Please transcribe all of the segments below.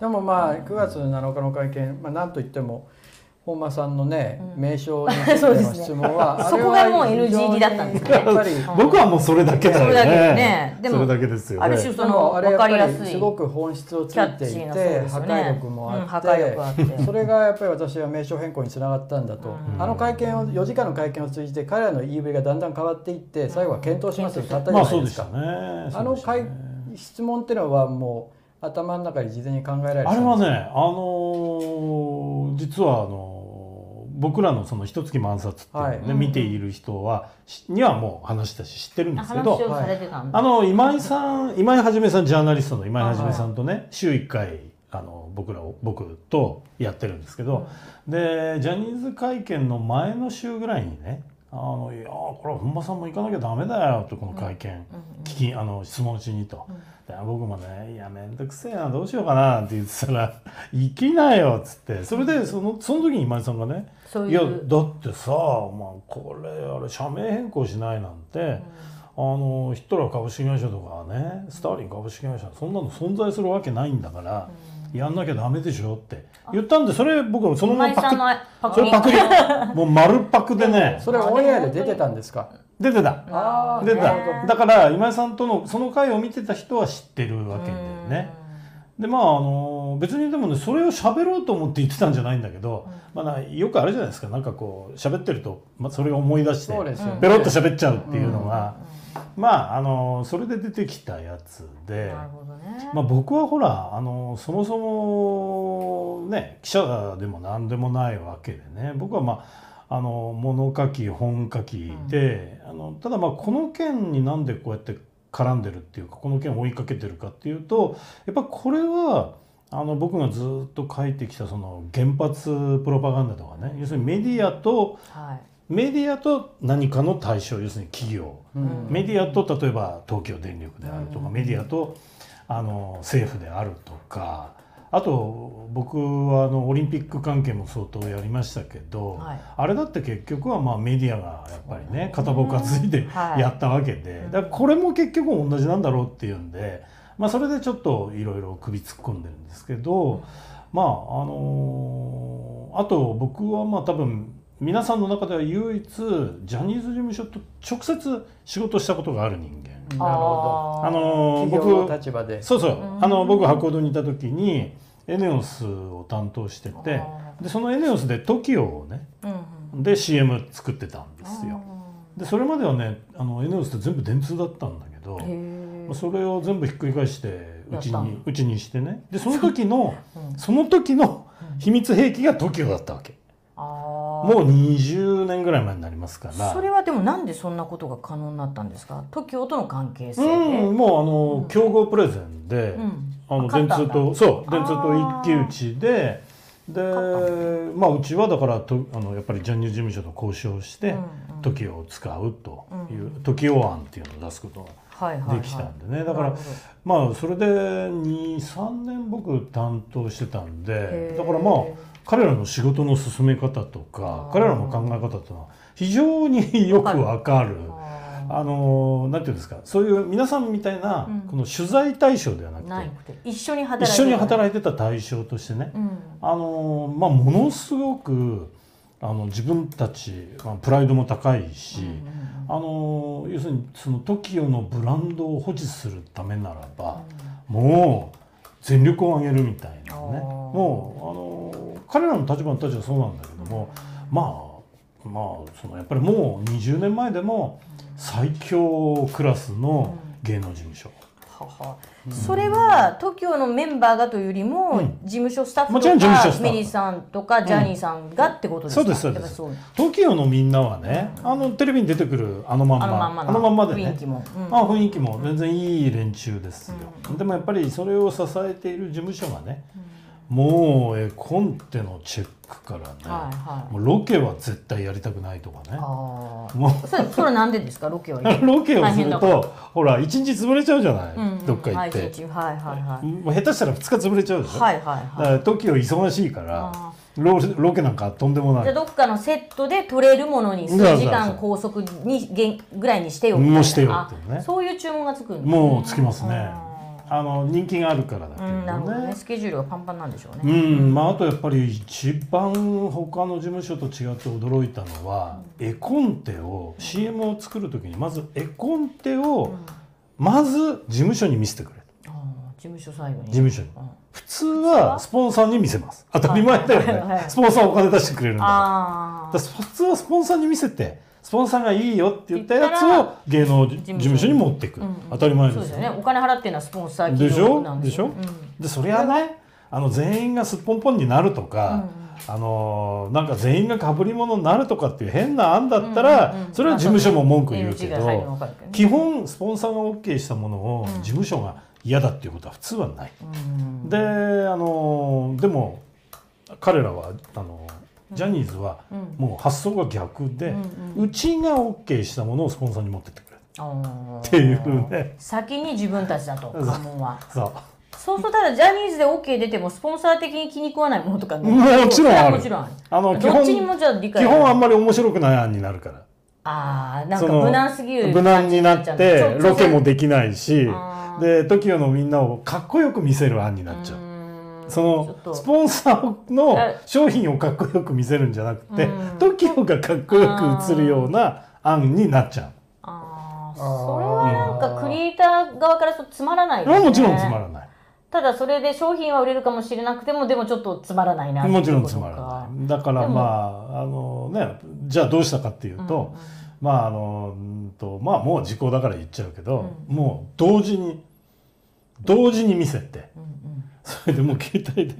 でもまあ9月7日の会見、まあ、なんといっても本間さんのね、名称についての質問は、そこがもう NG だったんですね。やっぱり僕はもうそれだけだよね。それだけね。でもある種その分かりやすい。すごく本質をついていて、ね。破壊力もあって,、うん破壊力あって。それがやっぱり私は名称変更につながったんだと、あの会見を4時間の会見を通じて彼らの言いぶりがだんだん変わっていって最後は検討しますと言ったじゃまあないでかそうですした。ね。あの質問っていうのはもう頭の中に事前に考えられてたあれはね、あのー実はあのー僕らのその一月満冊っていうのをね、はい。見ている人はしにはもう話したし知ってるんですけ話どをされてたんだ、あの今井さん今井はじめさんジャーナリストの今井はじめさんとね、週1回あの僕らを僕とやってるんですけど、でジャニーズ会見の前の週ぐらいにね「あのいやーこれは本間さんも行かなきゃダメだよ」とこの会見、聞きあの質問しにと。で僕もね「いやめんどくせえなどうしようかな」って言ってたら「行きなよ」っつって。それでそのその時に今井さんがね「いやだってさ、まあ、これあれ社名変更しないなんて、あのヒットラー株式会社とかねスターリン株式会社そんなの存在するわけないんだから、やんなきゃダメでしょって。言ったんでそれ僕はそのままパクそれパクリもう丸パクでね。それオンエアで出てたんですか？出てた。あー出てた。だから今井さんとのその回を見てた人は知ってるわけでね。でまああの別にでもねそれを喋ろうと思って言ってたんじゃないんだけど、まあなよくあるじゃないですか。なんかこう喋ってると、まあ、それを思い出してペロッと喋っちゃうっていうのが、まああのそれで出てきたやつで。ね、まあ、僕はほらあのそもそもね記者でも何でもないわけでね。僕はまああの物書き本書きで、あのただまあこの件になんでこうやって絡んでるっていうかこの件を追いかけてるかっていうとやっぱこれはあの僕がずっと書いてきたその原発プロパガンダとかね要するにメディアとはい。メディアと何かの対象要するに企業、うん。メディアと例えば東京電力であるとか、メディアとあの政府であるとかあと僕はあのオリンピック関係も相当やりましたけど、はい。あれだって結局はまあメディアがやっぱりね片棒担いではい。やったわけで、だからこれも結局同じなんだろうっていうんで、まあ、それでちょっといろいろ首突っ込んでるんですけど、まああのあと僕はまあ多分皆さんの中では唯一ジャニーズ事務所と直接仕事したことがある人間。なるほあーあのど企業の立場で。そうそう、あの僕博報堂にいた時にエネオスを担当しててでそのエネオスで TOKIO をねうんで CM 作ってたんですよ。でそれまではねあのエネオスって全部電通だったんだけどへまあそれを全部ひっくり返してうちにうちにしてね。でその時の その時の秘密兵器が TOKIO だったわけ。あもう20年ぐらい前になりますから。それはでもなんでそんなことが可能になったんですか？TOKIO との関係性で、うん、もうあの、競合プレゼンで、うん。あの電通とそう電通と一騎打ちででまあうちはだからとあのやっぱりジャニーズ事務所と交渉して、TOKIO を使うという、TOKIO 案っていうのを出すことができたんでね、だからまあそれで23年僕担当してたんでだからまあ彼らの仕事の進め方とか彼らの考え方っていうのは非常によくわかる。ああのなんていうんですかそういう皆さんみたいな、うん。この取材対象ではなくて一緒に働いてた。対象としてね、うん。あのまあものすごくあの自分たち、まあ、プライドも高いし、あの要するにその TOKIO のブランドを保持するためならば、もう全力を挙げるみたいなね。もうあの彼らの立場の立場はそうなんだけども、まあまあそのやっぱりもう20年前でも最強クラスの芸能事務所。はは。それは TOKIO のメンバーがというよりも、うん。事務所スタッフとかメリーさんとかジャニーさんがってことですか、そうですそうです。TOKIO のみんなはね、あのテレビに出てくるあのまんま。あのまんまでね。雰囲気も、あ雰囲気も全然いい連中ですよ、でもやっぱりそれを支えている事務所がね、もうえコンテのチェックからね、はいはい。もうロケは絶対やりたくないとかね。あもあそれそれはなんでですか？ロケはう ロケをするとほら一日潰れちゃうじゃない、うんうん。どっか行って、はいはいはいはい。もう下手したら2日潰れちゃうでしょ、はいはいだはい。から TOKIO 忙しいからあロロケなんかとんでもない。じゃあどっかのセットで撮れるものに数時間拘束にぐらいにしてよみたいな。もうしてよっていうね。あそういう注文がつくんですね。もうつきますね。あの人気があるからだけどうん、なるほどね。ね。スケジュールがパンパンなんでしょううね、ん、まああとやっぱり一番他の事務所と違って驚いたのは、絵コンテを CM を作る時にまず絵コンテをまず事務所に見せてくれ。と事務所サイドに。事務所に。うん。普通はスポンサーに見せます。当たり前だよはいはいはいねスポンサーお金出してくれるんだから。あだから普通はスポンサーに見せてスポンサーがいいよって言ったやつを芸能事務所に持っていく、うんうん。当たり前ですよそうですよね。お金払ってるのはスポンサーでしょ？企業なんでしょ、うん。でそれはねあの全員がすっぽんぽんになるとか、あのなんか全員がかぶり物になるとかっていう変な案だったら、うんうんうん。それは事務所も文句言うけど、基本スポンサーが OK したものを事務所が嫌だっていうことは普通はない。うん。であのでも彼らはあのジャニーズはうん。もう発想が逆で、うちが OK したものをスポンサーに持ってってくれっていうね。先に自分たちだとは。そう。そうするとただジャニーズで OK 出てもスポンサー的に気に食わないものとかね。もちろんある。もちろんあの基本基本あんまり面白くない案になるから。ああなんか無難すぎる無難になってロケもできないしで TOKIO のみんなをかっこよく見せる案になっちゃう。そのスポンサーのえ。商品をかっこよく見せるんじゃなくてうん。TOKIO がかっこよく映るような案になっちゃう。あそれはなんかクリエイター側からするとつまらないですね。もちろんつまらない。ただそれで商品は売れるかもしれなくてもでもちょっとつまらないなもちろんつまらない。だからまああのねじゃあどうしたかっていうと、まああのうんとまあもう時効だから言っちゃうけど、もう同時に同時に見せて、それでもう携帯で。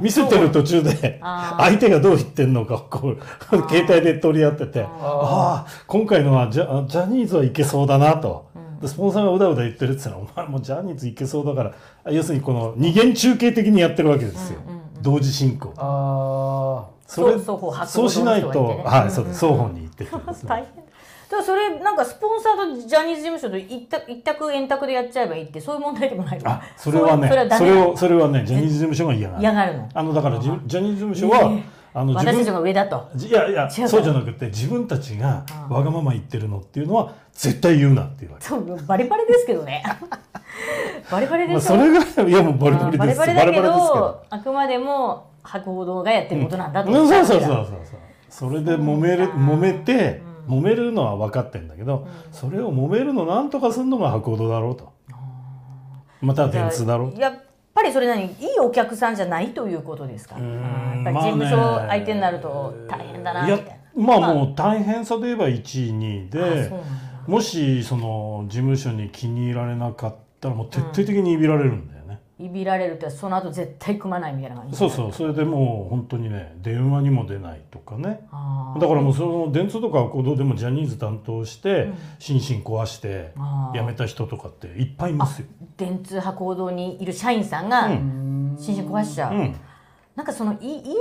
見せてる途中で。相手がどう言ってんのかをこう。携帯で取り合ってて。ああ今回のはジャジャニーズはいけそうだなと、でスポンサーがうだうだ言ってるって言ったらお前もうジャニーズいけそうだから要するにこの二元中継的にやってるわけですよ、同時進行。あそれそう双方発そうしないと、はいそうです双方に言ってくるんですね。大変だそれなんかスポンサーとジャニーズ事務所と一択一択円卓でやっちゃえばいいってそういう問題でもないの。あそれはねそれはダそれをそれはねジャニーズ事務所が嫌がる。嫌がるの。あのだからジジャニーズ事務所は、ええ。あの自分私たちが上だと。いやいやそうじゃなくて自分たちがわがまま言ってるのっていうのは絶対言うなっていうわけ。そうバリバリですけどね。バリバリでまあ、しょそれぐらいいやもうバリバリバリですバリだけどですけど。あくまでも博報堂がやってることなんだとうん。そうそうそううそう。それで揉める揉めて、揉めるのは分かってんだけど、それを揉めるのなんとかするのが博報堂だろうと。または電通だろうと。やっぱりそれ何いいお客さんじゃないということですか。んあーやっぱり事務所相手になると大変だなみたいなやまあもう大変さで言えば1位2位でだ。もしその事務所に気に入られなかったらもう徹底的にいびられるんだよ。ね、いびられるってその後絶対組まないみたいな感じそうそう。それでもう本当にね電話にも出ないとかね。だからもうその電通とか行動でもジャニーズ担当して心身壊して辞めた人とかっていっぱいいますよ。電通博報堂にいる社員さんがうん心身壊しちゃう、うんなんかそのい陰湿で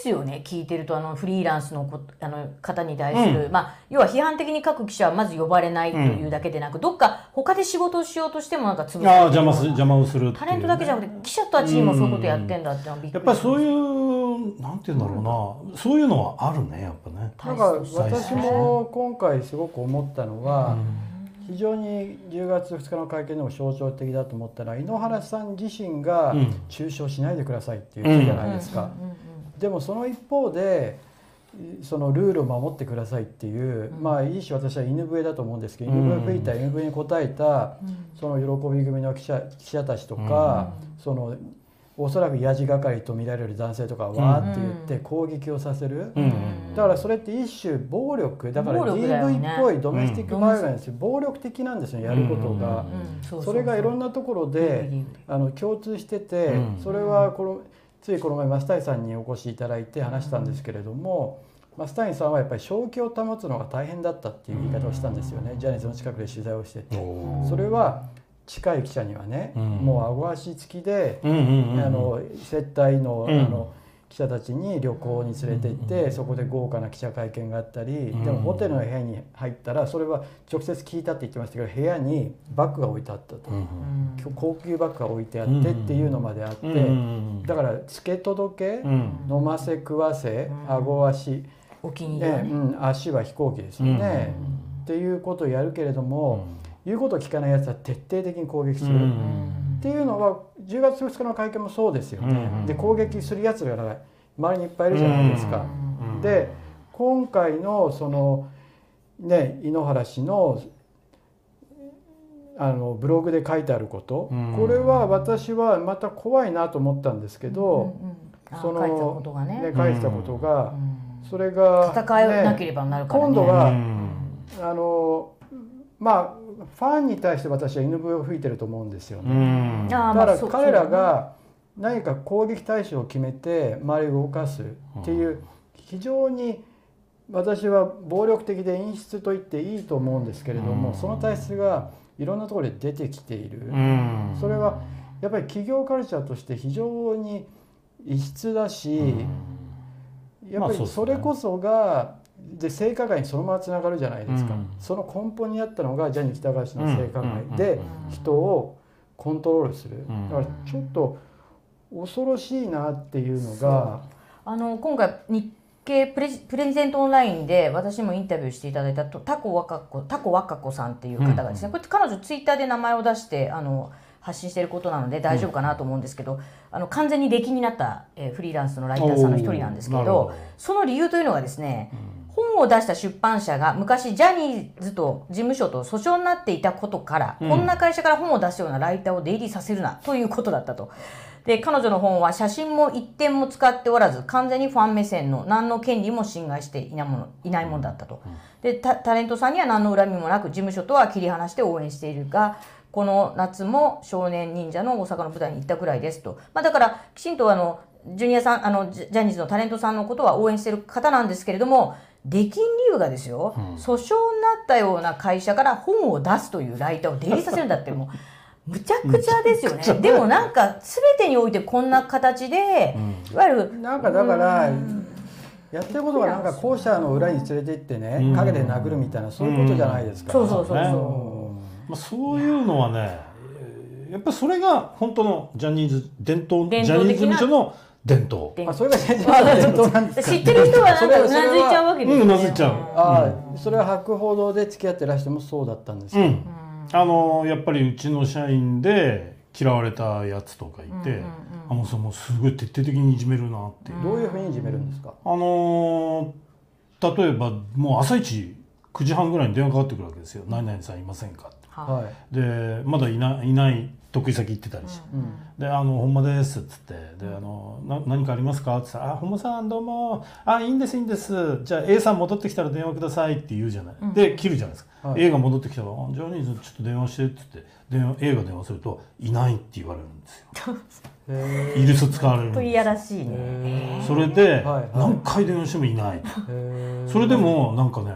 すよね。聞いてるとあのフリーランスのこあの方に対する、まあ要は批判的に書く記者はまず呼ばれないというだけでなく、どっか他で仕事をしようとしてもなんか潰ああされてる邪魔す邪魔をするね。タレントだけじゃなくて記者たちにもそういうことやってんだってのはびっくりやっぱりそういうなんて言うんだろうな、そういうのはあるねやっぱね。あなんか私も今回すごく思ったのは、非常に10月2日の会見でも象徴的だと思ったのは井ノ原さん自身がうん。中傷しないでくださいって言ったじゃないですか。でもその一方でそのルールを守ってくださいっていう、まあいいし私は犬笛だと思うんですけど、うん。犬笛吹いた犬笛に応えた、その喜び組の記者記者たちとか、そのおそらくやじ係と見られる男性とかわーって言って攻撃をさせる、うんだからそれって一種暴力だから DV っぽいドメスティックバイオレンス、暴力的なんですよやることが。うんそれがいろんななところであの共通してて、うん。それはこのついこの前増谷さんにお越しいただいて話したんですけれども、増谷さんはやっぱり正気を保つのが大変だったっていう言い方をしたんですよね、ジャニーズの近くで取材をしてて。それは近い記者にはね、うん。もう顎足付きで、うんうんうんあの接待の,、うん。あの記者たちに旅行に連れて行って、そこで豪華な記者会見があったり、ん。でもホテルの部屋に入ったらそれは直接聞いたって言ってましたけど部屋にバッグが置いてあったと、うん高級バッグが置いてあってっていうのまであって、うんうんだから付け届け、うん。飲ませ食わせ顎足、お気に入りね。足は飛行機ですよね、っていうことをやるけれども、言うことを聞かないやつは徹底的に攻撃する、っていうのは10月2日の会見もそうですよね、うん。で攻撃するやつが周りにいっぱいいるじゃないですか。うん。で今回のそのね井ノ原氏のあのブログで書いてあること、うん。これは私はまた怖いなと思ったんですけど、うんうんあその書いてたことがね。ね書いてたことが、うん。それが、戦えなけねればなるからね。今度はうん。あのまあファンに対して私は犬笛を吹いてると思うんですようね。だから彼らが何か攻撃対象を決めて周りを動かすっていう非常に私は暴力的で陰湿と言っていいと思うんですけれども、うん。その体質がいろんなところで出てきている、うん。それはやっぱり企業カルチャーとして非常に異質だし、やっぱりそれこそがで性加害にそのままつながるじゃないですか、うん。その根本にあったのがジャニー喜多川氏の性加害でうん。人をコントロールする、ん。だからちょっと恐ろしいなっていうのがあの今回日経プレジプレゼントオンラインで私もインタビューしていただいたとタコワカ子タコワカ子さんっていう方がですね、これ彼女ツイッターで名前を出してあの発信していることなので大丈夫かなと思うんですけど、あの完全に出来になった、えーフリーランスのライターさんの一人なんですけどその理由というのがですね、本を出した出版社が昔ジャニーズと事務所と訴訟になっていたことから、うんこんな会社から本を出すようなライターを出入りさせるなということだったと。で彼女の本は写真も一点も使っておらず完全にファン目線の何の権利も侵害していないものいないものだったと。でタタレントさんには何の恨みもなく事務所とは切り離して応援しているがこの夏も少年忍者の大阪の舞台に行ったくらいですと、まあ、だからきちんとあのジュニアさんあのジャジャニーズのタレントさんのことは応援している方なんですけれども出禁理由がですよ、訴訟になったような会社から本を出すというライターを出入りさせるんだってもう。むちゃくちゃですよね。でもなんか全てにおいてこんな形で、いわゆるなんかだからやってることがなんか校舎の裏に連れて行ってねうん。陰で殴るみたいなそういうことじゃないですか。そうそうそうね。そまあ、そういうのはねえーやっぱりそれが本当のジャニーズ伝統伝ジャニーズ事務所の伝統。であそれが 伝統なんですか？知ってる人はなんかうなずいちゃうわけですよね。うんうなずいちゃう。ああそれは博報堂で付き合ってらしてもそうだったんですか、うん、あのやっぱりうちの社員で嫌われたやつとかいて、あもうそれもうすごい徹底的にいじめるなって。いう、どういうふうにいじめるんですか、あのー例えばもう朝一9時半ぐらいに電話かかってくるわけですよ「何々さんいませんか?」ははい。でまだいないない得意先行ってたりして。うんで、あの、ほんまですっつって、で、あの、な、何かありますか？って言ったら、あ、ほんまさんどうも、あ、いいんです、いいんです。じゃあ A さん戻ってきたら電話くださいって言うじゃない。で、切るじゃないですか。はい A が戻ってきたら、あジャニーズちょっと電話してって言って、電話、A が電話すると、いないって言われるんですよ。へイギリス使われるんといでやらしいね。えそれで、何回電話してもいない。へそれでも、なんかね、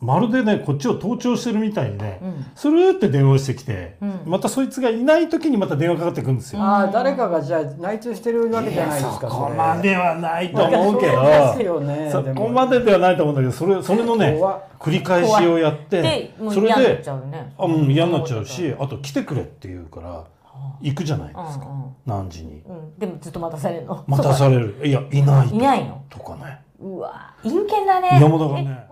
まるでね、こっちを盗聴してるみたいにね、うん。スルーって電話してきて、うん。またそいつがいない時にまた電話かかってくるんですよ。ああ誰かがじゃあ内通してるわけじゃないですかそこれまではないと思うけど。そうですよねそでもこまでではないと思うんだけど。それそれのね繰り返しをやってで、もうそれで。あ、うん、嫌になっちゃうしあと来てくれって言うから行くじゃないですかうん何時にうんうん。でもずっと待たされるの。待たされるいやいないいないの？とかねうわ、陰険だね。山田がね